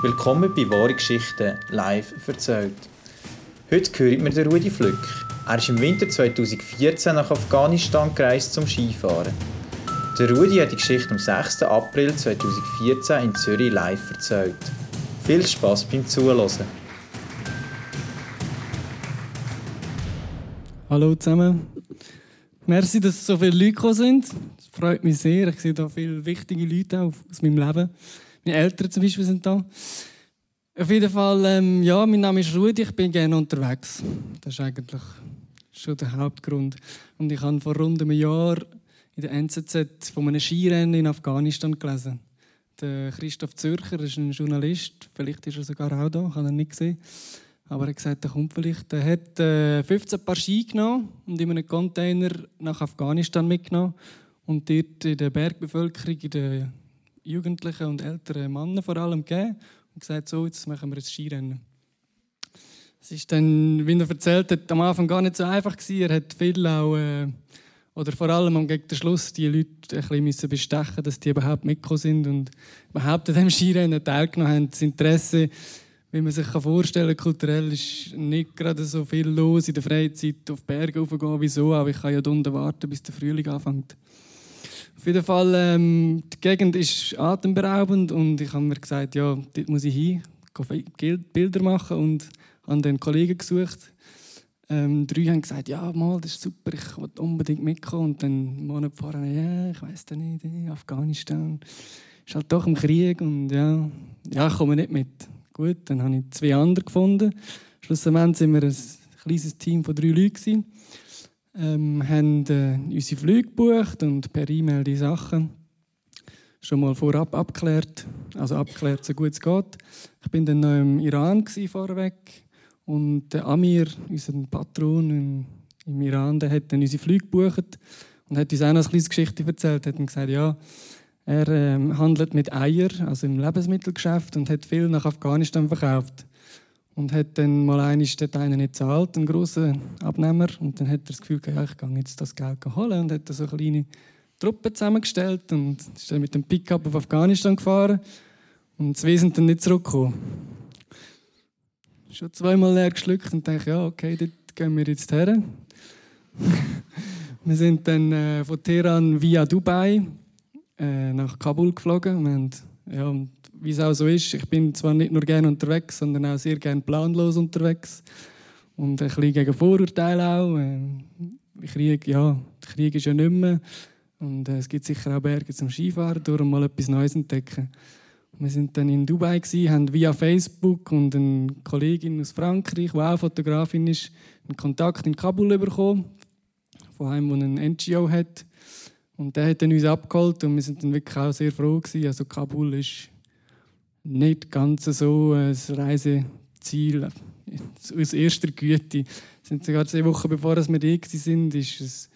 Willkommen bei Wahre Geschichten live erzählt. Heute hören wir den Rudi Flück. Er ist im Winter 2014 nach Afghanistan gereist zum Skifahren. Der Rudi hat die Geschichte am 6. April 2014 in Zürich live erzählt. Viel Spaß beim Zuhören. Hallo zusammen. Merci, dass so viele Leute gekommen sind. Das freut mich sehr. Ich sehe da viele wichtige Leute aus meinem Leben. Meine Eltern zum Beispiel sind da. Auf jeden Fall, ähm, ja, mein Name ist Rudi, ich bin gerne unterwegs. Das ist eigentlich schon der Hauptgrund. Und ich habe vor rund einem Jahr in der NZZ von einem Skirennen in Afghanistan gelesen. Der Christoph Zürcher ist ein Journalist, vielleicht ist er sogar auch da, ich habe ihn nicht gesehen. Aber er hat gesagt, er kommt vielleicht. Er hat äh, 15 Paar Ski genommen und in einem Container nach Afghanistan mitgenommen. Und dort in der Bergbevölkerung, in den Jugendlichen und älteren Männern vor allem gegeben. Und gesagt, so, jetzt machen wir ein Skirennen. Es ist dann, wie er erzählt hat, am Anfang gar nicht so einfach gewesen. Er hat viel auch, äh, oder vor allem am gegen den Schluss, die Leute ein bisschen bestechen dass die überhaupt mitgekommen sind und überhaupt an diesem Skirennen teilgenommen haben. Das Interesse wie man sich vorstellen kann, kulturell ist nicht gerade so viel los in der Freizeit auf Berge raufgehen. Wieso? Aber ich kann ja unten warten, bis der Frühling anfängt. Auf jeden Fall, ähm, die Gegend ist atemberaubend und ich habe mir gesagt, ja, dort muss ich hin, Bilder machen und habe dann Kollegen gesucht. Ähm, drei haben gesagt, ja, mal, das ist super, ich will unbedingt mitkommen. Und dann Monat vorher, ja, ich weiß nicht, Afghanistan ist halt doch im Krieg und ja, ja, ich komme nicht mit. Gut, dann habe ich zwei andere gefunden. Schlussendlich waren wir ein kleines Team von drei Leuten. Ähm, haben äh, unsere Flüge gebucht und per E-Mail die Sachen schon mal vorab abgeklärt. Also abgeklärt, so gut es geht. Ich bin dann noch im Iran vorweg und der Amir, unser Patron im, im Iran, der hat dann unsere Flüge gebucht und hat uns auch noch eine kleine Geschichte erzählt. Er hat gesagt, ja, er ähm, handelt mit Eier, also im Lebensmittelgeschäft, und hat viel nach Afghanistan verkauft. Und hat dann mal dort einen nicht zahlt, einen grossen Abnehmer. Und dann hat er das Gefühl, ja, ich gehe jetzt das Geld holen. Und hat so eine kleine Truppe zusammengestellt und ist dann mit dem Pickup auf Afghanistan gefahren. Und zwei sind dann nicht zurückgekommen. Schon zweimal leer geschluckt und dachte, ja, okay, dort gehen wir jetzt her. wir sind dann äh, von Teheran via Dubai äh, nach Kabul geflogen. Wir haben, ja, wie es auch so ist, ich bin zwar nicht nur gerne unterwegs, sondern auch sehr gerne planlos unterwegs. Und ein bisschen gegen Vorurteile auch. Äh, Krieg, ja, Krieg ist ja nicht mehr. Und äh, es gibt sicher auch Berge zum Skifahren, darum mal etwas Neues entdecken. Wir sind dann in Dubai gewesen, haben via Facebook und eine Kollegin aus Frankreich, die auch Fotografin ist, einen Kontakt in Kabul bekommen, von einem, der ein NGO hat. Und der hat dann uns abgeholt und wir sind dann wirklich auch sehr froh gewesen. Also Kabul ist nicht ganz so ein Reiseziel aus erster Güte. Sind sogar zwei Wochen bevor wir da sind, ist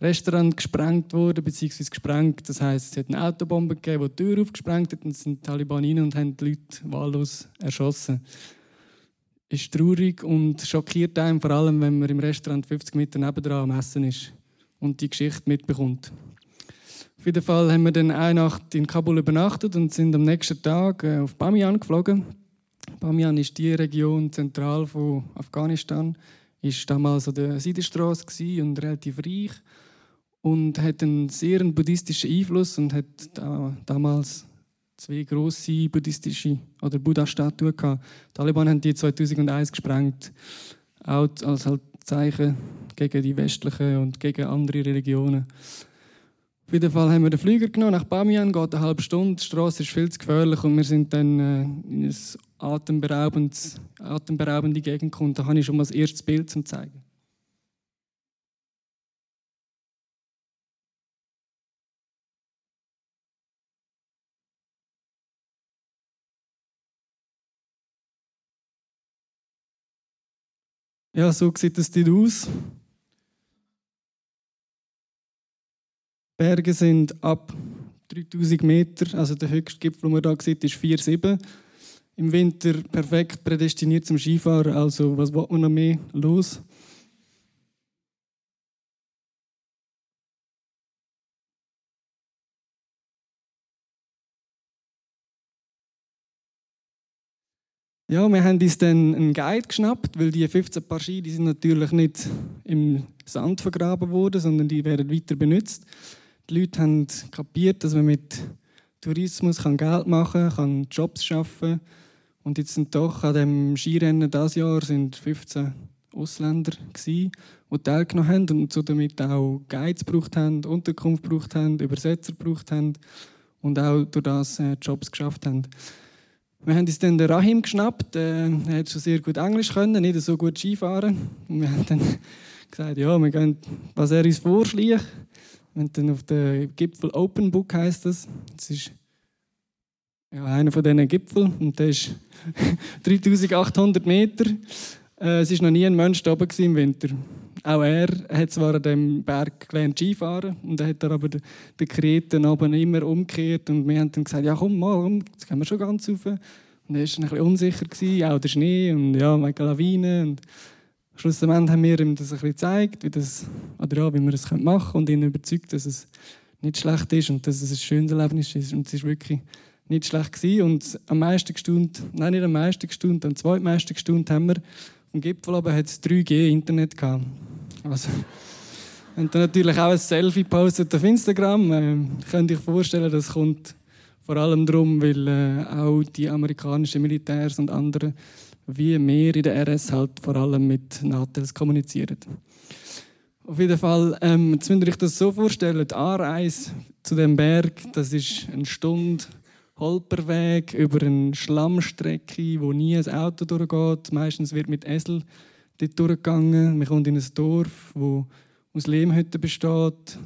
ein Restaurant gesprengt worden, beziehungsweise gesprengt. Das heisst, es hat eine Autobombe gegeben, die die Tür aufgesprengt hat und sind die Taliban rein und haben die Leute wahllos erschossen. Ist traurig und schockiert einen, vor allem wenn man im Restaurant 50 Meter nebendran am Essen ist und die Geschichte mitbekommt. Auf jeden Fall haben wir dann eine Nacht in Kabul übernachtet und sind am nächsten Tag äh, auf Bamiyan geflogen. Bamiyan ist die Region zentral von Afghanistan, ist damals an der Seidenstraße und relativ reich und hat einen sehr buddhistischen Einfluss und hat damals zwei große buddhistische oder Buddha-Statuen gehabt. Die Taliban haben die 2001 gesprengt, auch als halt Zeichen gegen die westlichen und gegen andere Religionen. Auf jeden Fall haben wir den Flüger genommen nach Bamiyan, geht eine halbe Stunde, die Straße ist viel zu gefährlich und wir sind dann äh, in eine atemberaubende, atemberaubende Gegend gekommen. Da habe ich schon mal das erste Bild zum zeigen. Ja, so sieht es dort aus. Berge sind ab 3000 Meter, also der höchste Gipfel, den man hier sieht, ist 4,7. Im Winter perfekt prädestiniert zum Skifahren, also was will man noch mehr los? Ja, wir haben uns dann einen Guide geschnappt, weil die 15 Paar Ski, die sind natürlich nicht im Sand vergraben worden, sondern die werden weiter benutzt. Die Leute haben kapiert, dass man mit Tourismus kann Geld machen kann, Jobs schaffen Und jetzt sind doch an dem Skirennen dieses Jahr sind 15 Ausländer gewesen, die teilgenommen haben und so damit auch Guides gebraucht haben, Unterkunft gebraucht haben, Übersetzer gebraucht haben und auch durch das äh, Jobs geschafft haben. Wir haben uns dann den Rahim geschnappt. Äh, er hat schon sehr gut Englisch können, nicht so gut Skifahren. Und wir haben dann gesagt, ja, wir gehen, was er uns vorschlägt. Haben dann auf den Gipfel Open Book heißt das. Das ist ja, einer von diesen Gipfeln und der ist 3800 Meter. Äh, es war noch nie ein Mensch da oben im Winter. Auch er hat zwar an diesem Berg gelernt Skifahren und er hat aber den, Kreten oben immer umgekehrt und wir haben dann gesagt, ja komm mal, jetzt gehen wir schon ganz rauf. Und er war ein bisschen unsicher, gewesen, auch der Schnee und ja, mega Lawinen. Und schlussendlich haben wir ihm das ein bisschen gezeigt, wie, das, oder ja, wie wir das machen können und ihn überzeugt, dass es nicht schlecht ist und dass es ein schönes Erlebnis ist. Und es ist wirklich nicht schlecht gewesen. Und am meisten gestund, nein, nicht am meisten gestund, am zweitmeisten gestund haben wir am Gipfel aber hat es 3G Internet gehabt. Also, und dann natürlich auch ein Selfie postet auf Instagram. Ähm, könnt euch vorstellen, das kommt vor allem darum, weil äh, auch die amerikanischen Militärs und andere wie mehr in der RS halt vor allem mit Natels kommunizieren. Auf jeden Fall, ähm, jetzt müsst ihr euch das so vorstellen, die A-Reise zu dem Berg, das ist eine Stunde Holperweg über eine Schlammstrecke, wo nie ein Auto durchgeht. Meistens wird mit Esel dort durchgegangen. Man kommt in ein Dorf, wo aus Lehmhütten besteht.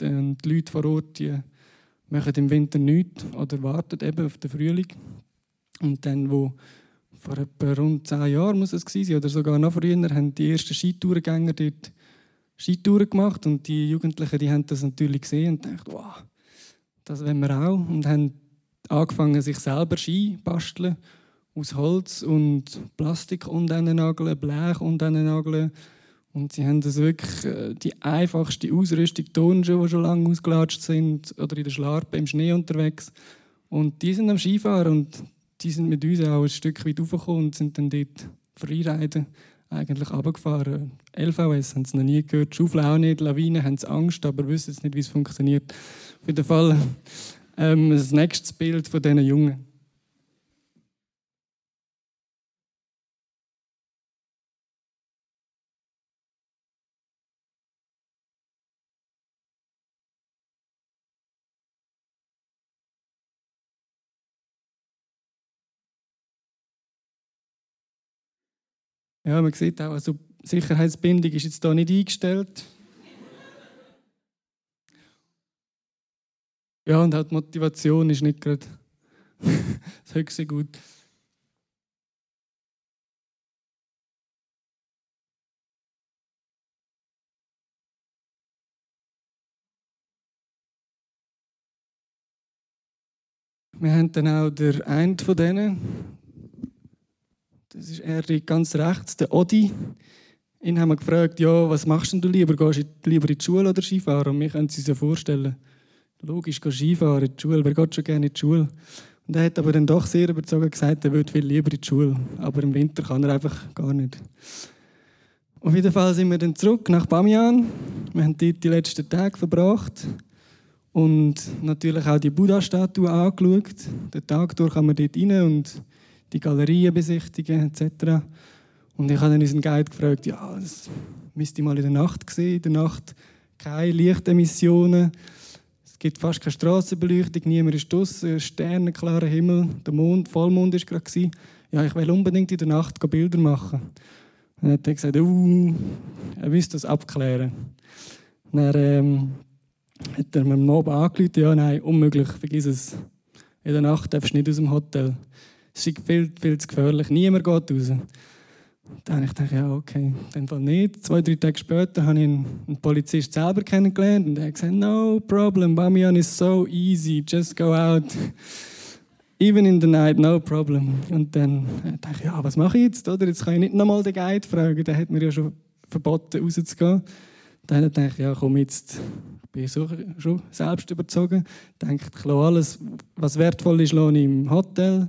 Die Leute vor Ort die machen im Winter nichts oder warten eben auf den Frühling. Und dann, wo vor etwa rund zehn Jahren muss es gewesen sein, oder sogar noch früher, haben die ersten Skitourgänger dort Skitouren gemacht und die Jugendlichen, die haben das natürlich gesehen und dachten, wow, das wollen wir auch und haben angefangen, sich selber Ski basteln aus Holz und Plastik und nageln, Blech und nageln. Und sie haben das wirklich äh, die einfachste Ausrüstung, Turnschuhe, die schon lange ausgelatscht sind, oder in der Schlarpe im Schnee unterwegs. Und die sind am Skifahren und die sind mit uns auch ein Stück weit raufgekommen und sind dann dort Freiriden eigentlich runtergefahren. LVS haben sie noch nie gehört, Schaufel auch nicht, Lawinen haben Angst, aber wissen jetzt nicht, wie es funktioniert. Auf jeden Fall ähm, das nächste Bild von diesen Jungen. Ja, man sieht auch, also Sicherheitsbindung ist jetzt hier nicht eingestellt. Ja, und auch die Motivation ist nicht gerade das höchste Gut. Wir haben dann auch der einen von denen, das ist er ganz rechts, der Odi. Ihn haben wir gefragt, ja, was machst du lieber? Gehst du lieber in die Schule oder Skifahren? Und wir können uns ja vorstellen. Logisch, gehen Skifahren in die Schule. Wer geht schon gerne in die Schule? Und er hat aber dann doch sehr überzogen gesagt, er würde viel lieber in die Schule. Aber im Winter kann er einfach gar nicht. Auf jeden Fall sind wir dann zurück nach Bamian. Wir haben dort die letzten Tage verbracht und natürlich auch die Buddha-Statue angeschaut. Den Tag durch kann man dort rein und die Galerien besichtigen etc. Und ich habe dann unseren Guide gefragt, ja, das müsste ich mal in der Nacht sehen. In der Nacht keine Lichtemissionen gibt fast keine Strassenbeleuchtung, niemand ist draußen, sternenklarer Himmel, der Mond, Vollmond war gerade. Ja, ich will unbedingt in der Nacht Bilder machen. dann hat er gesagt, uh, er müsste das abklären. Dann ähm, hat er mir am Abend angerufen, ja, nein, unmöglich, vergiss es. In der Nacht darfst du nicht aus dem Hotel. Es ist viel, viel zu gefährlich, niemand geht raus. Dann habe ich ja, okay, dem Fall nicht. Zwei, drei Tage später habe ich einen, Polizist selber kennengelernt und er hat gesagt, no problem, Bamiyan is so easy, just go out. Even in the night, no problem. Und dann dachte ich, ja, was mache ich jetzt? Oder? Jetzt kann ich nicht nochmal den Guide fragen, der hat mir ja schon verboten, rauszugehen. Dann dachte ich, ja, komm jetzt, bin ich so, schon selbst überzogen. Ich dachte, klar, alles, was wertvoll ist, lohne ich im Hotel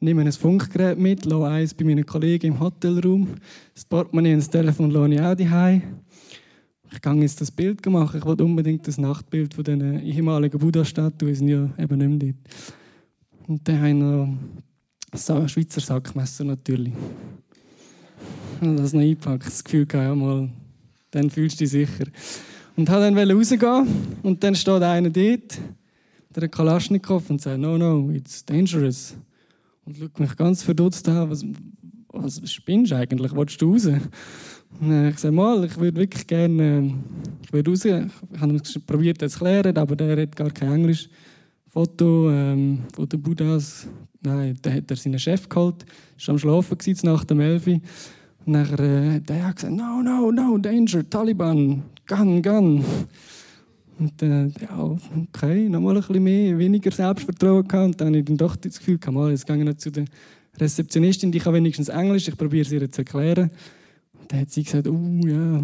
nehme ein Funkgerät mit, lasse eins bei meinen Kollegen im Hotelraum. Das Portemonnaie und das Telefon lasse ich auch daheim. Ich gehe jetzt das Bild machen. Ich wollte unbedingt das Nachtbild von diesen ehemaligen Buddha-Statuen, sind ja eben nicht mehr dort. Und dann habe ich noch ein Schweizer Sackmesser natürlich. Und das noch eingepackt. Das Gefühl, ja mal, dann fühlst du dich sicher. Und habe dann rausgehen und dann steht einer dort, der Kalaschnikow, und sagt, no, no, it's dangerous. Und schaut mich ganz verdutzt an, was, was spinnst du eigentlich, willst du raus? Und ich sage, mal, ich würde wirklich gerne ich würde raus. Ich habe es probiert zu klären, aber der redet gar kein Englisch. Foto ähm, von den Buddhas, nein, da hat er seinen Chef geholt, war am Schlafen nach dem 11 Und nachher äh, hat er gesagt, no, no, no, danger, Taliban, gun, gun. Und äh, ja, okay, nochmal ein bisschen mehr, weniger Selbstvertrauen gehabt. Und dann habe ich dann doch das Gefühl, komm jetzt gehe ich zu der Rezeptionistin, die kann wenigstens Englisch, ich probiere es ihr zu erklären. Und dann hat sie gesagt, oh ja,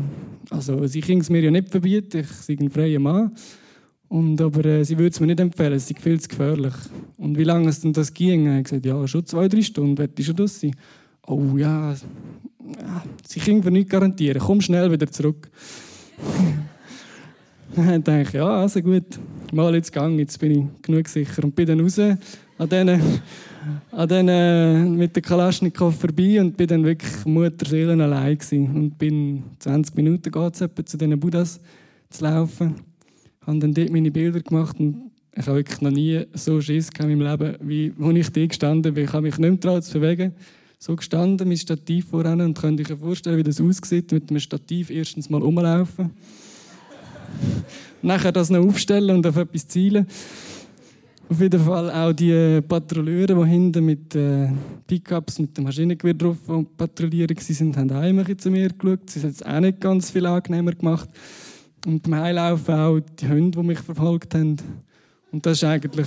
also sie kann es mir ja nicht verbieten, ich sei ein freier Mann. Und, aber äh, sie würde es mir nicht empfehlen, es ist viel zu gefährlich. Und wie lange es denn das ging? Ich gesagt, ja, schon zwei, drei Stunden, werde ich schon das sein. Oh ja, ja sie können mir nicht garantieren, komm schnell wieder zurück. dann dachte ich, ja, also gut, mal jetzt gang, jetzt bin ich genug sicher. Und bin dann raus an denen, an denen mit der Kalaschnikow vorbei und bin dann wirklich Mutterseelen allein gewesen. Und bin 20 Minuten geht's zu diesen Buddhas zu laufen. Habe dann dort meine Bilder gemacht und ich habe wirklich noch nie so Schiss in meinem Leben, wie als ich dort gestanden bin. Ich habe mich nicht mehr zu bewegen. So gestanden, mit Stativ voran und könnt euch vorstellen, wie das aussieht, mit einem Stativ erstens mal rumlaufen nachher das noch aufstellen und auf etwas zielen. Auf jeden Fall auch die Patrouilleure, die hinten mit äh, Pickups mit dem Maschinengewehr drauf patrouillieren waren, haben auch zu mir geschaut. Sie haben es auch nicht ganz viel angenehmer gemacht. Und beim Heilaufen auch die Hunde, die mich verfolgt haben. Und das war eigentlich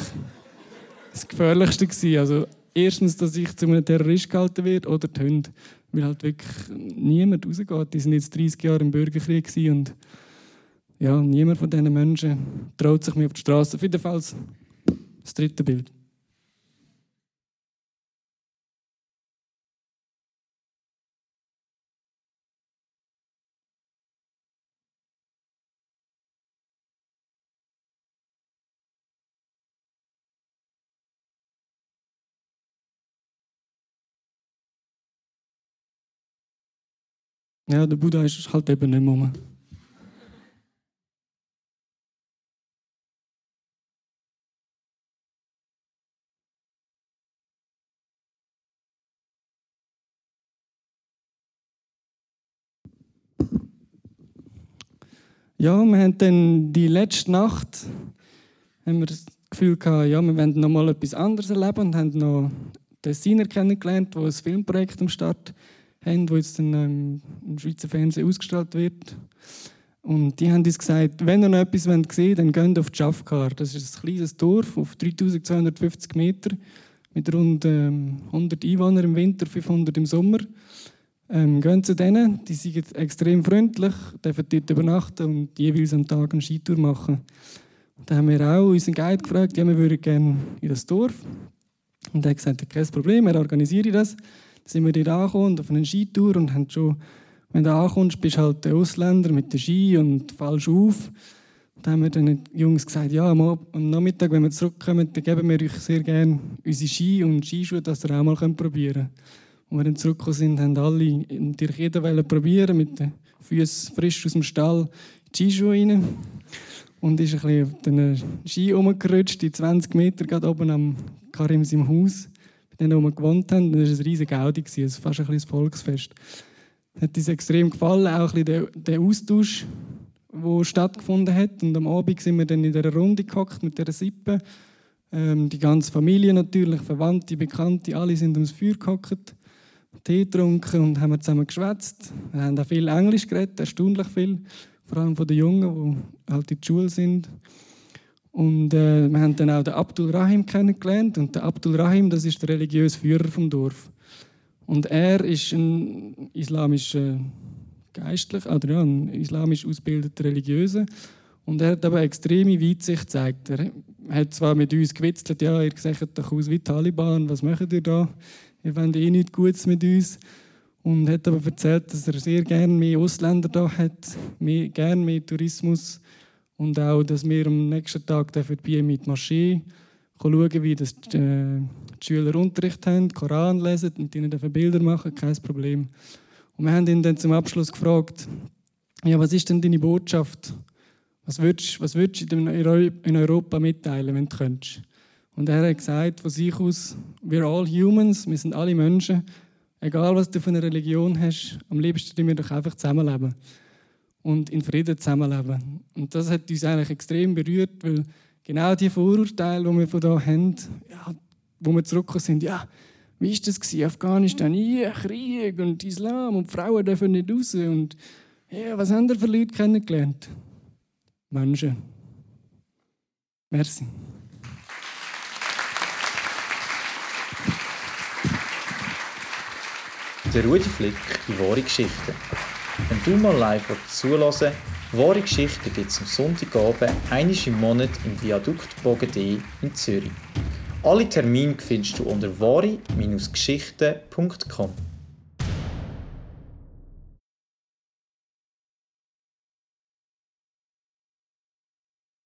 das Gefährlichste. Also erstens, dass ich zu einem Terrorist gehalten werde oder die Hunde. Weil halt wirklich niemand rausgeht. Die sind jetzt 30 Jahre im Bürgerkrieg und ja, niemand von diesen Menschen traut sich mehr auf die Straße. Auf jeden Fall das dritte Bild. Ja, der Buddha ist halt eben nicht mehr. Ja, wir haben dann die letzte Nacht haben wir das Gefühl gehabt, ja, wir wollen noch mal etwas anderes erleben und haben noch Designer kennengelernt, die ein Filmprojekt am Start haben, wo jetzt dann ähm, im Schweizer Fernsehen ausgestrahlt wird. Und die haben uns gesagt, wenn ihr noch etwas sehen wollt, dann geht auf Schafkar. Das ist ein kleines Dorf auf 3250 Meter mit rund ähm, 100 Einwohnern im Winter, 500 im Sommer. Ähm, gehen zu denen, die sind extrem freundlich, dürfen dort übernachten und jeweils am Tag eine Skitour machen. Da haben wir auch unseren Guide gefragt, ja, wir würden gerne in das Dorf. Und er hat gesagt, kein Problem, er organisiere das. Dann sind wir dort angekommen auf eine Skitour und haben schon, wenn du ankommst, bist du halt der Ausländer mit der Ski und fallst auf. Da haben wir den Jungs gesagt, ja, am Nachmittag, wenn wir zurückkommen, dann geben wir euch sehr gerne unsere Ski und Skischuhe, dass ihr auch mal probieren könnt. Und wir dann zurückgekommen sind, haben alle natürlich jeder probieren mit den Füßen frisch aus dem Stall die Skischuhe rein. Und ist ein bisschen auf den Ski rumgerutscht, die 20 Meter gerade oben am Karim im Haus, bei denen, wir gewohnt haben. Das war ein riesiger Gaudi, also fast ein bisschen Volksfest. Hat uns extrem gefallen, auch ein bisschen der, der Austausch, der stattgefunden hat. Und am Abend sind wir dann in dieser Runde gehockt mit dieser Sippe. Ähm, die ganze Familie natürlich, Verwandte, Bekannte, alle sind ums Feuer gehockt. Tee getrunken und haben zusammen geschwätzt. Wir haben auch viel Englisch geredet, erstaunlich viel. Vor allem von den Jungen, die halt in der Schule sind. Und äh, wir haben dann auch den Abdul Rahim kennengelernt. Und der Abdul Rahim, das ist der religiöse Führer vom Dorf. Und er ist ein islamischer Geistlicher, oder ja, ein islamisch ausgebildeter Religiöser. Und er hat aber extreme Weitsicht gezeigt. Er hat zwar mit uns gewitzelt, ja, ihr seht doch aus wie Taliban, was macht ihr da? Ihr wollt eh nichts Gutes mit uns. Und hat aber erzählt, dass er sehr gerne mehr Ausländer da hat, mehr, gerne mehr Tourismus und auch, dass wir am nächsten Tag bei mit Moschee schauen, wie das die, äh, die Schüler Unterricht haben, Koran lesen und ihnen Bilder machen, kein Problem. Und wir haben ihn dann zum Abschluss gefragt, ja, was ist denn deine Botschaft? Was würdest, was würdest du in Europa mitteilen, wenn du könntest? Und er hat gesagt von sich aus, we're all humans, wir sind alle Menschen. Egal, was du für eine Religion hast, am liebsten wollen wir doch einfach zusammenleben. Und in Frieden zusammenleben. Und das hat uns eigentlich extrem berührt, weil genau die Vorurteile, die wir von da haben, ja, wo wir zurückgekommen sind, ja, wie war das gewesen? Afghanistan, ja, Krieg und Islam und Frauen dürfen nicht raus. Und ja, was haben wir für Leute kennengelernt? Menschen. Merci. Der Rudi Flick, die wahre Geschichte. Wenn du mal live zulassen wahre Geschichten gibt es am Sonntagabend, einmal im Monat im Viadukt Bogen in Zürich. Alle Termine findest du unter wahre-geschichten.com.